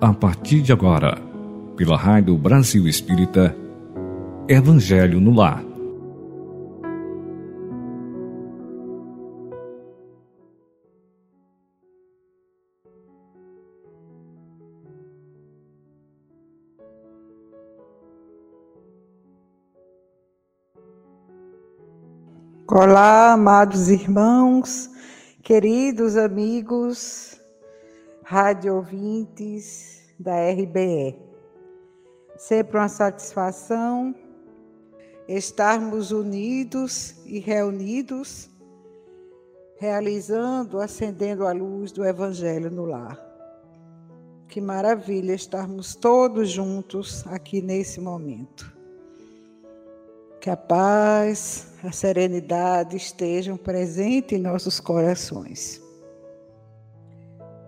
a partir de agora, pela Rádio Brasil Espírita, Evangelho no Lar. Olá, amados irmãos, queridos amigos rádio ouvintes da RBE. Sempre uma satisfação estarmos unidos e reunidos, realizando, acendendo a luz do Evangelho no lar. Que maravilha estarmos todos juntos aqui nesse momento. Que a paz, a serenidade estejam presentes em nossos corações.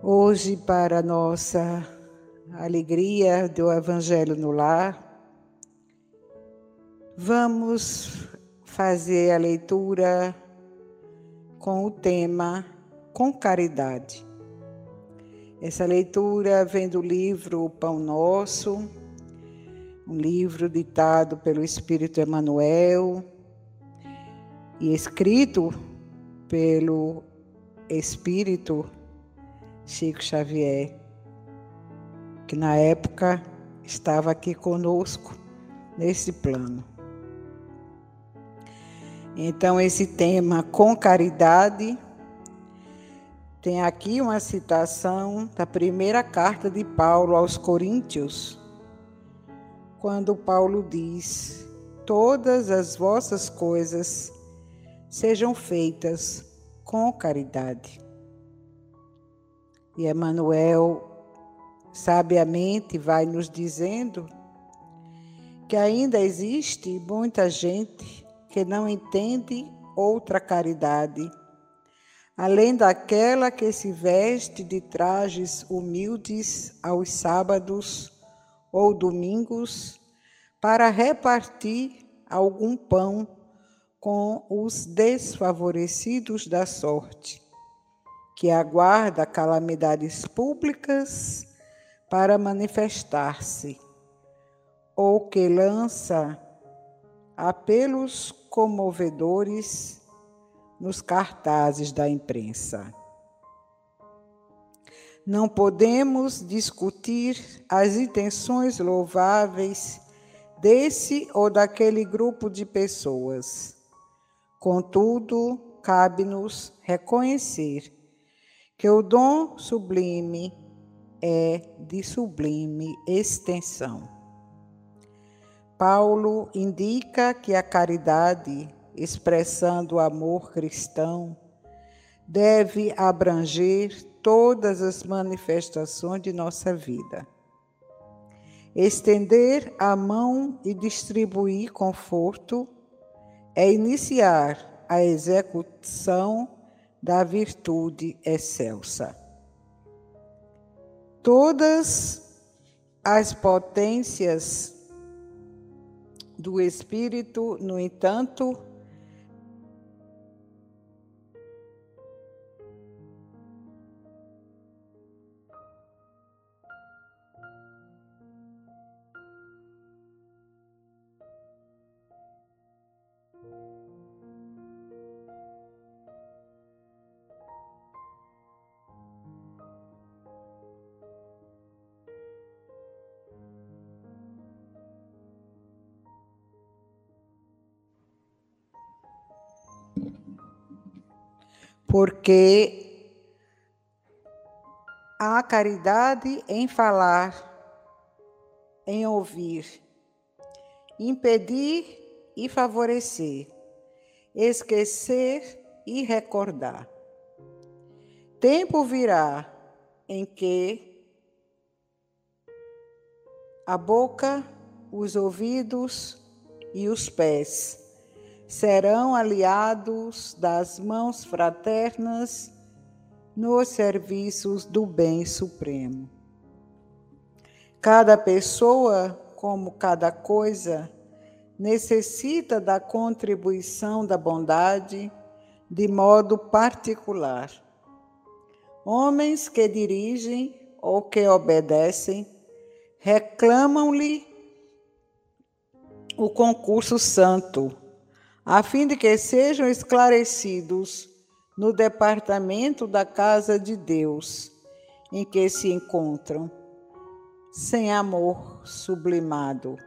Hoje, para nossa alegria do Evangelho no Lar, vamos fazer a leitura com o tema Com Caridade. Essa leitura vem do livro O Pão Nosso, um livro ditado pelo Espírito Emmanuel e escrito pelo Espírito Chico Xavier, que na época estava aqui conosco nesse plano. Então, esse tema com caridade tem aqui uma citação da primeira carta de Paulo aos Coríntios, quando Paulo diz: Todas as vossas coisas sejam feitas com caridade. E Emmanuel sabiamente vai nos dizendo que ainda existe muita gente que não entende outra caridade, além daquela que se veste de trajes humildes aos sábados ou domingos para repartir algum pão com os desfavorecidos da sorte que aguarda calamidades públicas para manifestar-se, ou que lança apelos comovedores nos cartazes da imprensa. Não podemos discutir as intenções louváveis desse ou daquele grupo de pessoas. Contudo, cabe-nos reconhecer que o dom sublime é de sublime extensão. Paulo indica que a caridade, expressando o amor cristão, deve abranger todas as manifestações de nossa vida. Estender a mão e distribuir conforto é iniciar a execução da virtude excelsa. Todas as potências do Espírito, no entanto, porque há caridade em falar, em ouvir, impedir e favorecer, esquecer e recordar. Tempo virá em que a boca, os ouvidos e os pés serão aliados das mãos fraternas nos serviços do bem supremo. Cada pessoa, como cada coisa, necessita da contribuição da bondade de modo particular. Homens que dirigem ou que obedecem, reclamam-lhe o concurso santo, a fim de que sejam esclarecidos no departamento da casa de Deus em que se encontram, sem amor sublimado.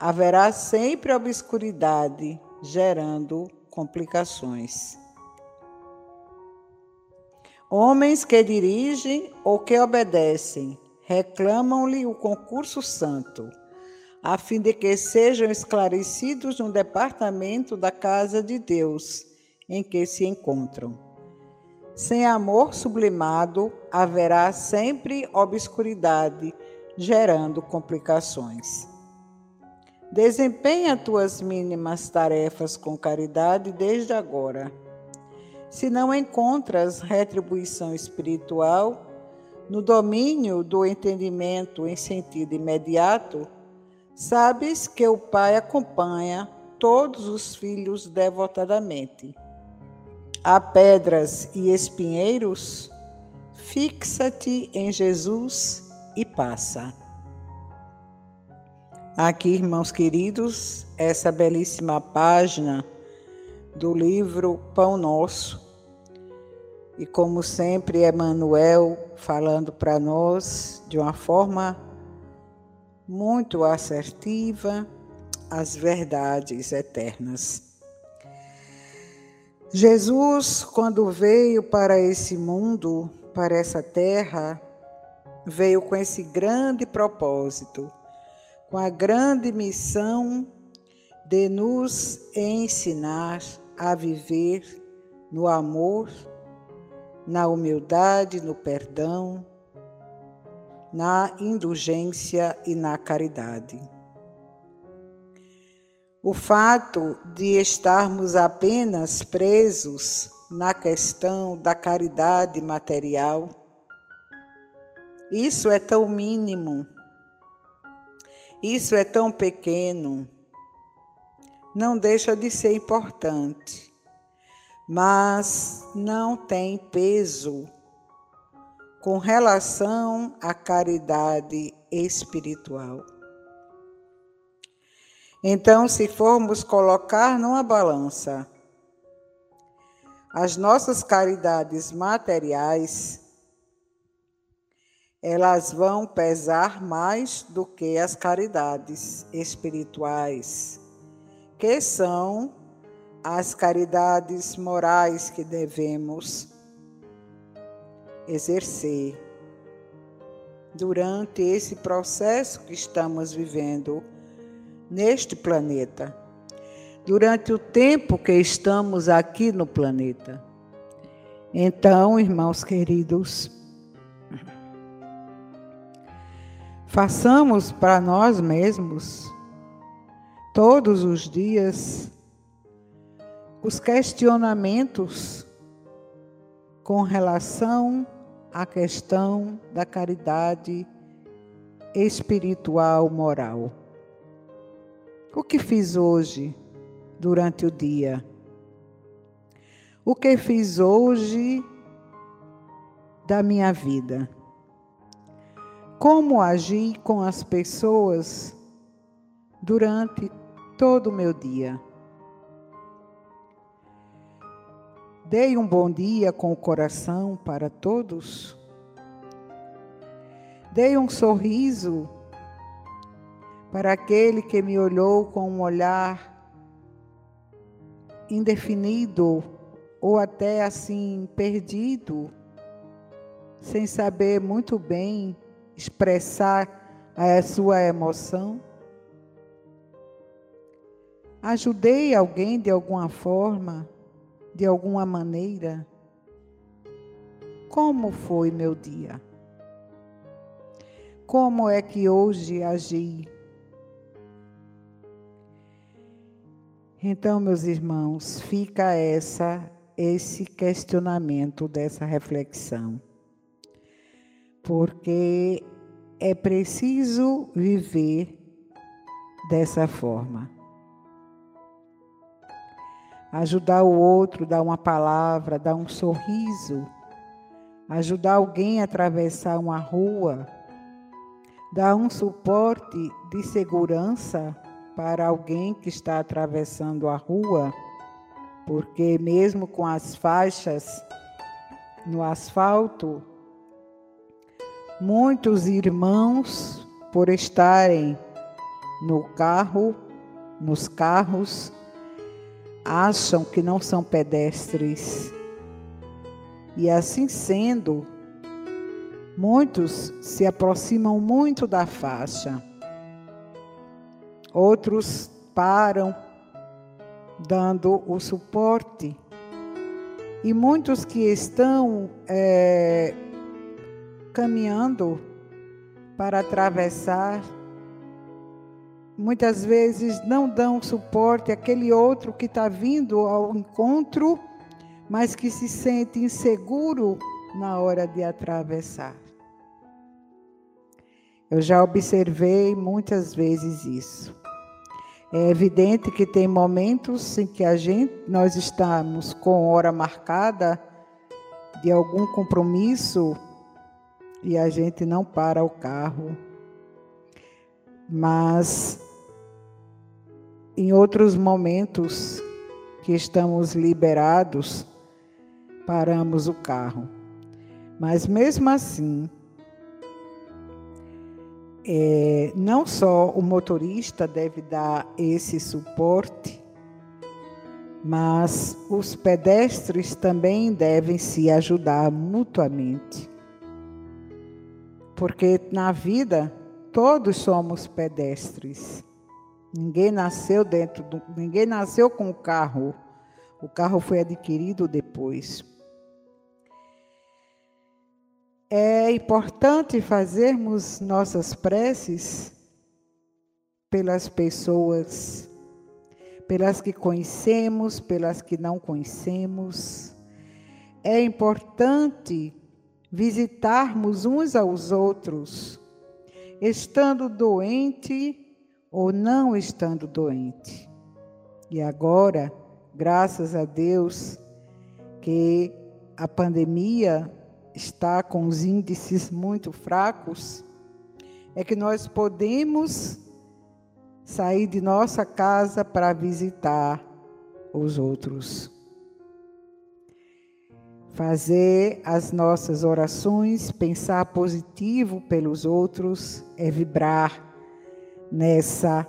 Haverá sempre obscuridade, gerando complicações. Homens que dirigem ou que obedecem reclamam-lhe o concurso santo a fim de que sejam esclarecidos no departamento da casa de Deus em que se encontram. Sem amor sublimado, haverá sempre obscuridade, gerando complicações. Desempenha tuas mínimas tarefas com caridade desde agora. Se não encontras retribuição espiritual, no domínio do entendimento em sentido imediato, Sabes que o Pai acompanha todos os filhos devotadamente. Há pedras e espinheiros, fixa-te em Jesus e passa. Aqui, irmãos queridos, essa belíssima página do livro Pão Nosso. E como sempre, Emmanuel falando para nós de uma forma muito assertiva às verdades eternas. Jesus, quando veio para esse mundo, para essa terra, veio com esse grande propósito, com a grande missão de nos ensinar a viver no amor, na humildade, no perdão, na indulgência e na caridade. O fato de estarmos apenas presos na questão da caridade material, isso é tão mínimo, isso é tão pequeno, não deixa de ser importante, mas não tem peso com relação à caridade espiritual. Então, se formos colocar numa balança as nossas caridades materiais, elas vão pesar mais do que as caridades espirituais, que são as caridades morais que devemos exercer durante esse processo que estamos vivendo neste planeta, durante o tempo que estamos aqui no planeta. Então, irmãos queridos, façamos para nós mesmos, todos os dias, os questionamentos com relação a questão da caridade espiritual moral. O que fiz hoje durante o dia? O que fiz hoje da minha vida? Como agi com as pessoas durante todo o meu dia? Dei um bom dia com o coração para todos. Dei um sorriso para aquele que me olhou com um olhar indefinido ou até assim perdido, sem saber muito bem expressar a sua emoção. Ajudei alguém de alguma forma de alguma maneira? Como foi meu dia? Como é que hoje agi? Então, meus irmãos, fica essa esse questionamento dessa reflexão. Porque é preciso viver dessa forma ajudar o outro, dar uma palavra, dar um sorriso, ajudar alguém a atravessar uma rua, dar um suporte de segurança para alguém que está atravessando a rua, porque mesmo com as faixas no asfalto, muitos irmãos, por estarem no carro, nos carros, acham que não são pedestres. E assim sendo, muitos se aproximam muito da faixa. Outros param, dando o suporte. E muitos que estão é, caminhando para atravessar muitas vezes não dão suporte àquele outro que está vindo ao encontro, mas que se sente inseguro na hora de atravessar. Eu já observei muitas vezes isso. É evidente que tem momentos em que a gente, nós estamos com hora marcada de algum compromisso e a gente não para o carro. Mas em outros momentos que estamos liberados, paramos o carro. Mas mesmo assim, é, não só o motorista deve dar esse suporte, mas os pedestres também devem se ajudar mutuamente. Porque na vida todos somos pedestres. Ninguém nasceu dentro do, ninguém nasceu com o carro. O carro foi adquirido depois. É importante fazermos nossas preces pelas pessoas, pelas que conhecemos, pelas que não conhecemos. É importante visitarmos uns aos outros, estando doente ou não estando doente. E agora, graças a Deus, que a pandemia está com os índices muito fracos, é que nós podemos sair de nossa casa para visitar os outros. Fazer as nossas orações, pensar positivo pelos outros, é vibrar nessa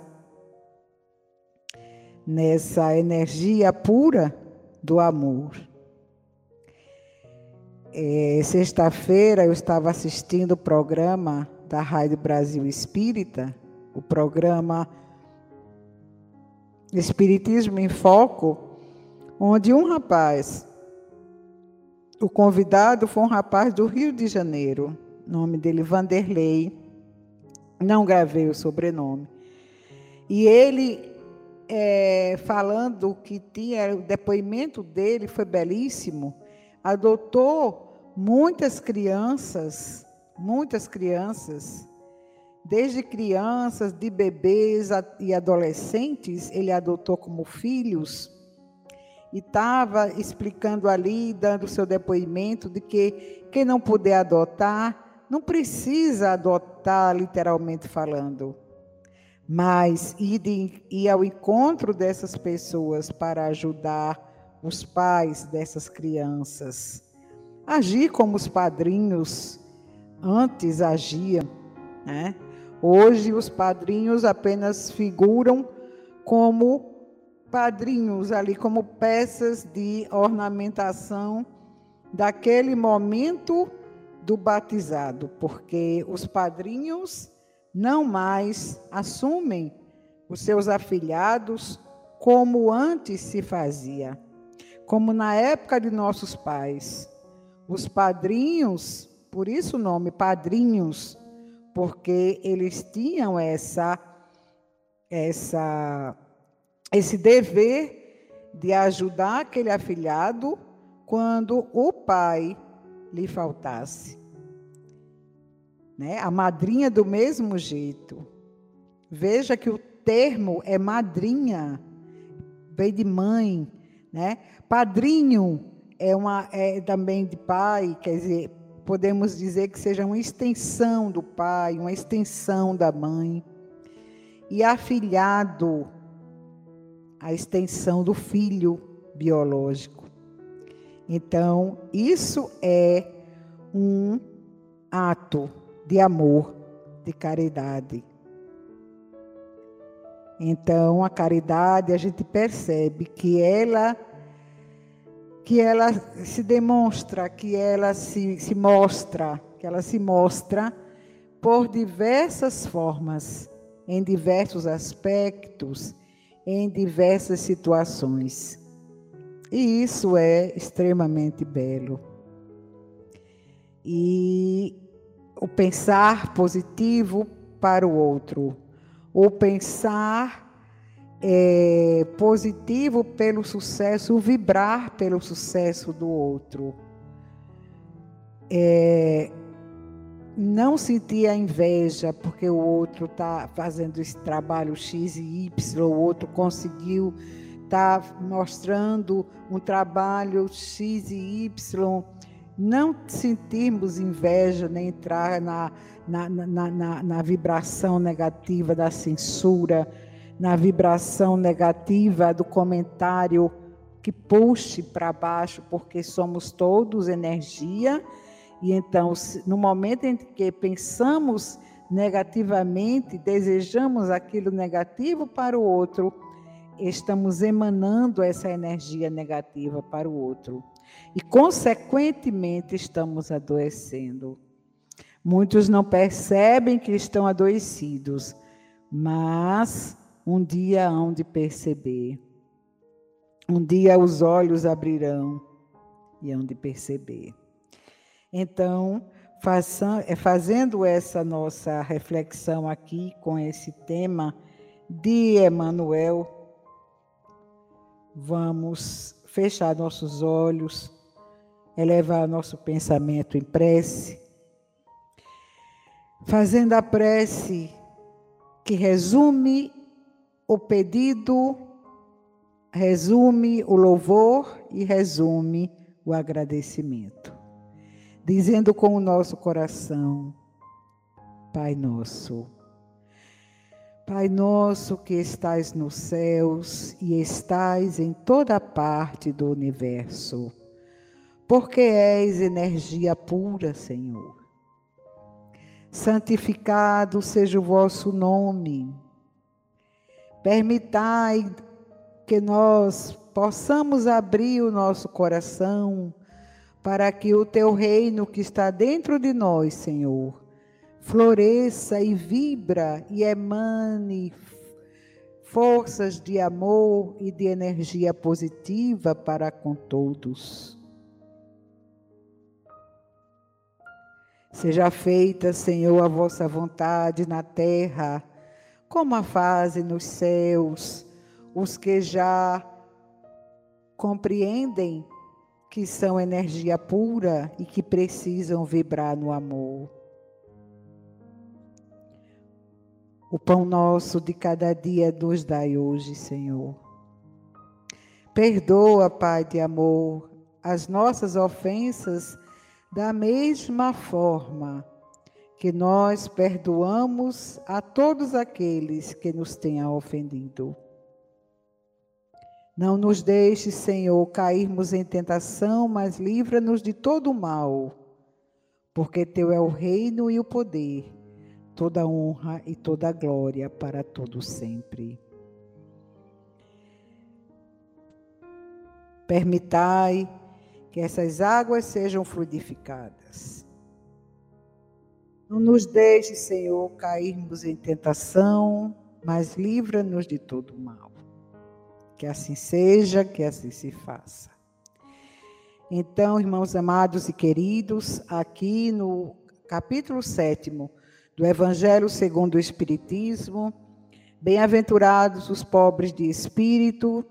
nessa energia pura do amor. É, Sexta-feira eu estava assistindo o programa da Rádio Brasil Espírita, o programa Espiritismo em Foco, onde um rapaz, o convidado foi um rapaz do Rio de Janeiro, nome dele Vanderlei, não gravei o sobrenome. E ele, é, falando que tinha, o depoimento dele foi belíssimo, adotou muitas crianças, muitas crianças, desde crianças, de bebês e adolescentes, ele adotou como filhos e estava explicando ali, dando seu depoimento de que quem não puder adotar, não precisa adotar literalmente falando, mas ir, ir ao encontro dessas pessoas para ajudar os pais dessas crianças. Agir como os padrinhos antes agiam. Né? Hoje os padrinhos apenas figuram como padrinhos ali, como peças de ornamentação daquele momento do batizado, porque os padrinhos não mais assumem os seus afilhados como antes se fazia, como na época de nossos pais. Os padrinhos, por isso o nome padrinhos, porque eles tinham essa essa esse dever de ajudar aquele afilhado quando o pai lhe faltasse. Né? A madrinha do mesmo jeito. Veja que o termo é madrinha, vem de mãe, né? Padrinho é uma é também de pai, quer dizer, podemos dizer que seja uma extensão do pai, uma extensão da mãe, e afilhado, a extensão do filho biológico. Então, isso é um ato de amor, de caridade. Então, a caridade, a gente percebe que ela que ela se demonstra, que ela se, se mostra, que ela se mostra por diversas formas, em diversos aspectos, em diversas situações. E isso é extremamente belo. E o pensar positivo para o outro, o pensar é, positivo pelo sucesso, vibrar pelo sucesso do outro. É, não sentir a inveja porque o outro está fazendo esse trabalho X e Y, o outro conseguiu estar tá mostrando um trabalho X e Y. Não sentirmos inveja nem entrar na, na, na, na, na vibração negativa da censura, na vibração negativa do comentário que puxe para baixo, porque somos todos energia. E então, no momento em que pensamos negativamente, desejamos aquilo negativo para o outro, estamos emanando essa energia negativa para o outro. E, consequentemente, estamos adoecendo. Muitos não percebem que estão adoecidos, mas um dia hão de perceber. Um dia os olhos abrirão e hão de perceber. Então, é, fazendo essa nossa reflexão aqui com esse tema de Emmanuel, vamos fechar nossos olhos, elevar nosso pensamento em prece, fazendo a prece que resume o pedido resume o louvor e resume o agradecimento, dizendo com o nosso coração: Pai nosso, Pai nosso que estais nos céus e estais em toda parte do universo, porque és energia pura, Senhor. Santificado seja o vosso nome Permitai que nós possamos abrir o nosso coração para que o teu reino que está dentro de nós, Senhor, floresça e vibra e emane forças de amor e de energia positiva para com todos. Seja feita, Senhor, a vossa vontade na terra como a fazem nos céus os que já compreendem que são energia pura e que precisam vibrar no amor. O pão nosso de cada dia nos dai hoje, Senhor. Perdoa, Pai de amor, as nossas ofensas da mesma forma que nós perdoamos a todos aqueles que nos tenham ofendido. Não nos deixe, Senhor, cairmos em tentação, mas livra-nos de todo o mal, porque Teu é o reino e o poder, toda honra e toda glória para todo sempre. Permitai que essas águas sejam fluidificadas não nos deixe, Senhor, cairmos em tentação, mas livra-nos de todo mal. Que assim seja, que assim se faça. Então, irmãos amados e queridos, aqui no capítulo 7 do Evangelho segundo o Espiritismo, bem-aventurados os pobres de espírito,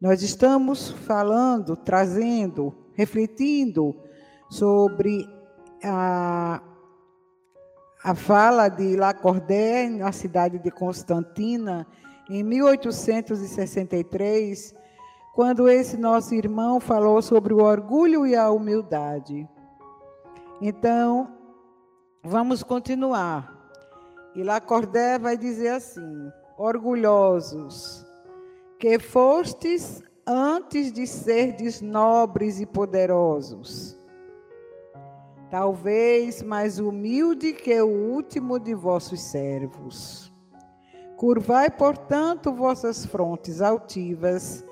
nós estamos falando, trazendo, refletindo sobre a a fala de Lacordaire, na cidade de Constantina, em 1863, quando esse nosso irmão falou sobre o orgulho e a humildade. Então, vamos continuar. E Lacordé vai dizer assim: orgulhosos, que fostes antes de serdes nobres e poderosos, talvez mais humilde que o último de vossos servos. Curvai, portanto, vossas frontes altivas,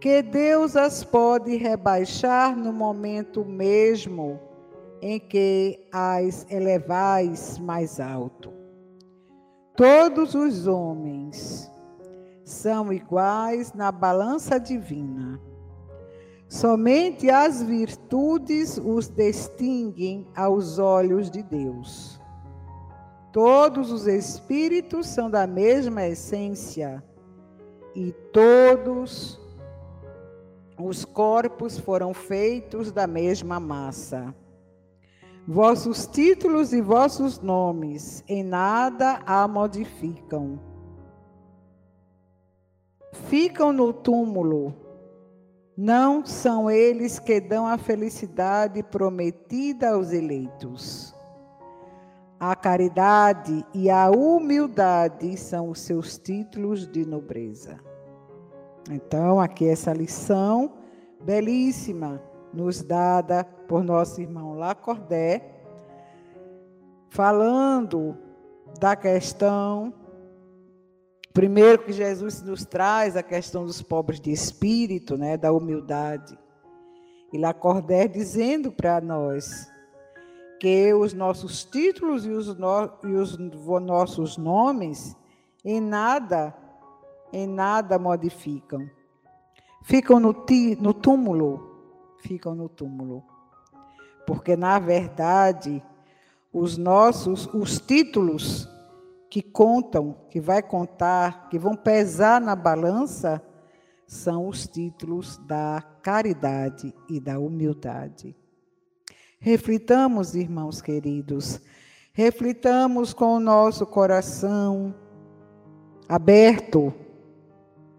que Deus as pode rebaixar no momento mesmo em que as elevais mais alto. Todos os homens são iguais na balança divina. Somente as virtudes os distinguem aos olhos de Deus. Todos os espíritos são da mesma essência e todos os corpos foram feitos da mesma massa. Vossos títulos e vossos nomes em nada a modificam. Ficam no túmulo. Não são eles que dão a felicidade prometida aos eleitos. A caridade e a humildade são os seus títulos de nobreza. Então, aqui essa lição belíssima nos dada por nosso irmão Lacordé, falando da questão, primeiro que Jesus nos traz a questão dos pobres de espírito, né, da humildade. E Lacordé dizendo para nós que os nossos títulos e os, no, e os nossos nomes em nada, em nada modificam. Ficam no, no túmulo ficam no túmulo. Porque, na verdade, os nossos, os títulos que contam, que vai contar, que vão pesar na balança, são os títulos da caridade e da humildade. Reflitamos, irmãos queridos, reflitamos com o nosso coração aberto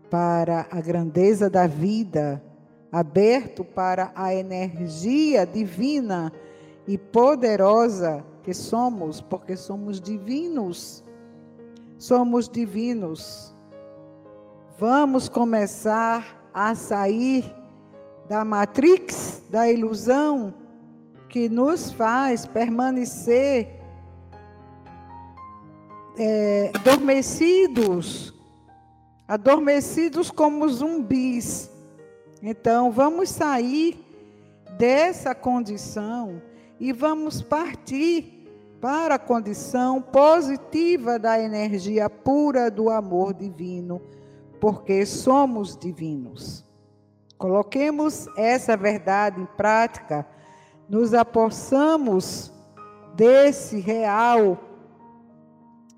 para a grandeza da vida aberto para a energia divina e poderosa que somos, porque somos divinos. Somos divinos. Vamos começar a sair da matrix, da ilusão que nos faz permanecer é, adormecidos, adormecidos como zumbis então, vamos sair dessa condição e vamos partir para a condição positiva da energia pura do amor divino, porque somos divinos. Coloquemos essa verdade em prática, nos apossamos desse real,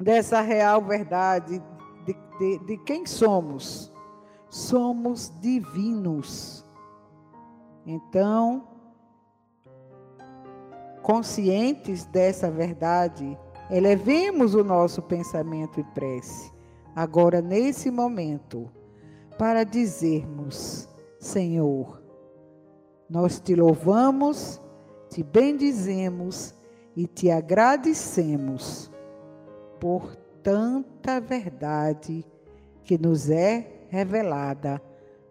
dessa real verdade de, de, de quem somos somos divinos. Então, conscientes dessa verdade, elevemos o nosso pensamento e prece, agora nesse momento, para dizermos: Senhor, nós te louvamos, te bendizemos e te agradecemos por tanta verdade que nos é revelada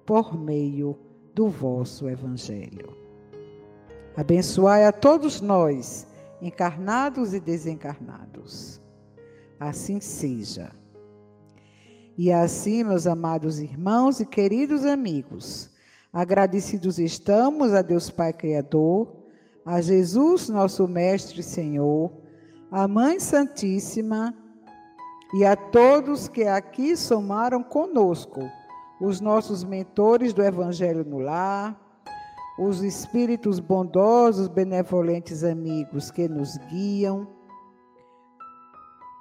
por meio do vosso Evangelho. Abençoai a todos nós, encarnados e desencarnados. Assim seja. E assim, meus amados irmãos e queridos amigos, agradecidos estamos a Deus Pai Criador, a Jesus, nosso Mestre e Senhor, a Mãe Santíssima, e a todos que aqui somaram conosco, os nossos mentores do Evangelho no Lar, os espíritos bondosos, benevolentes amigos que nos guiam,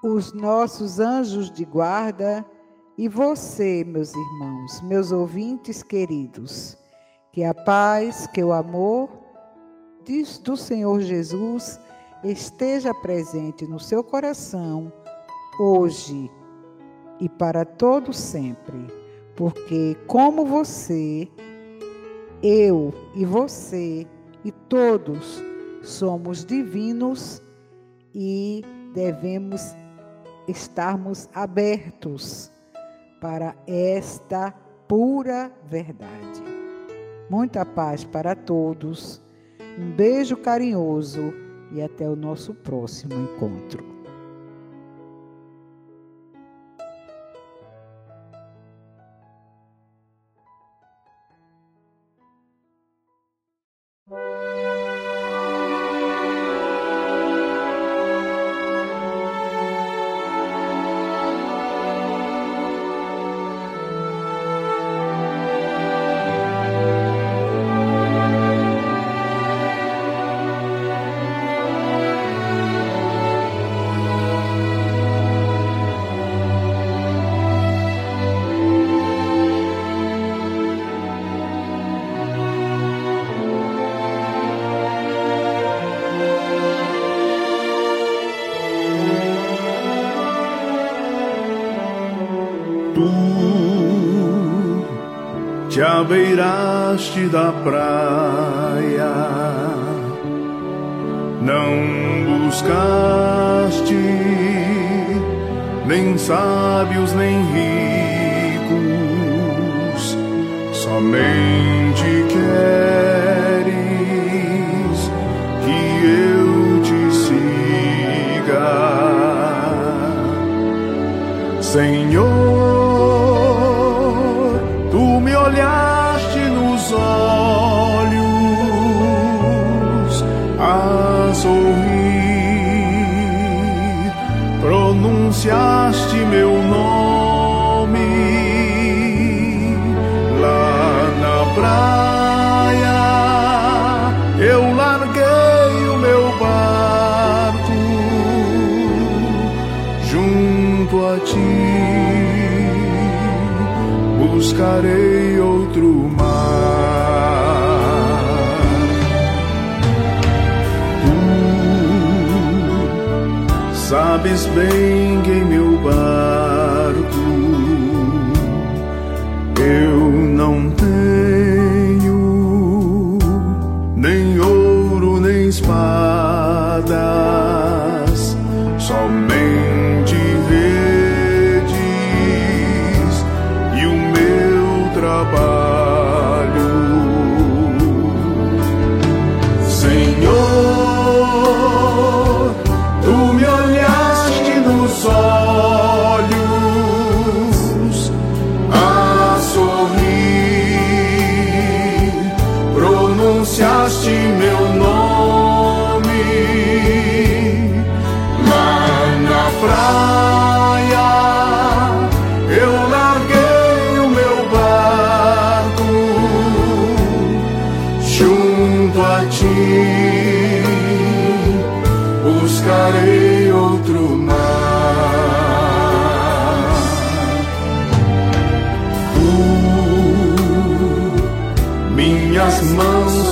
os nossos anjos de guarda e você, meus irmãos, meus ouvintes queridos, que a paz, que o amor do Senhor Jesus esteja presente no seu coração hoje e para todo sempre, porque como você, eu e você e todos somos divinos e devemos estarmos abertos para esta pura verdade. Muita paz para todos, um beijo carinhoso e até o nosso próximo encontro. Te abeiraste da praia, não buscaste nem sábios nem ricos, somente queres sabes bem que em meu barco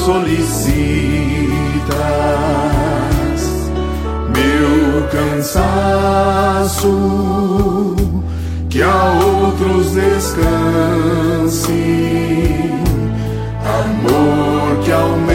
solicitas meu cansaço, que a outros descanse, amor que almeja.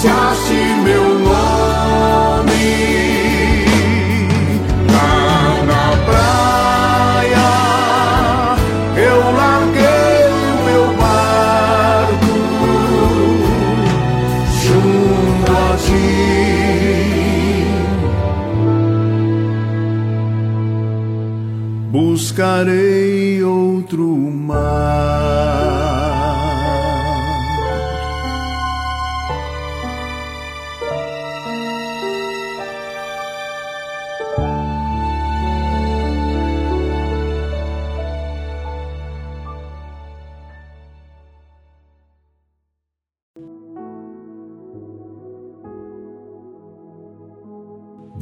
pronunciaste meu nome. Lá na praia eu larguei o meu barco junto a ti. Buscarei o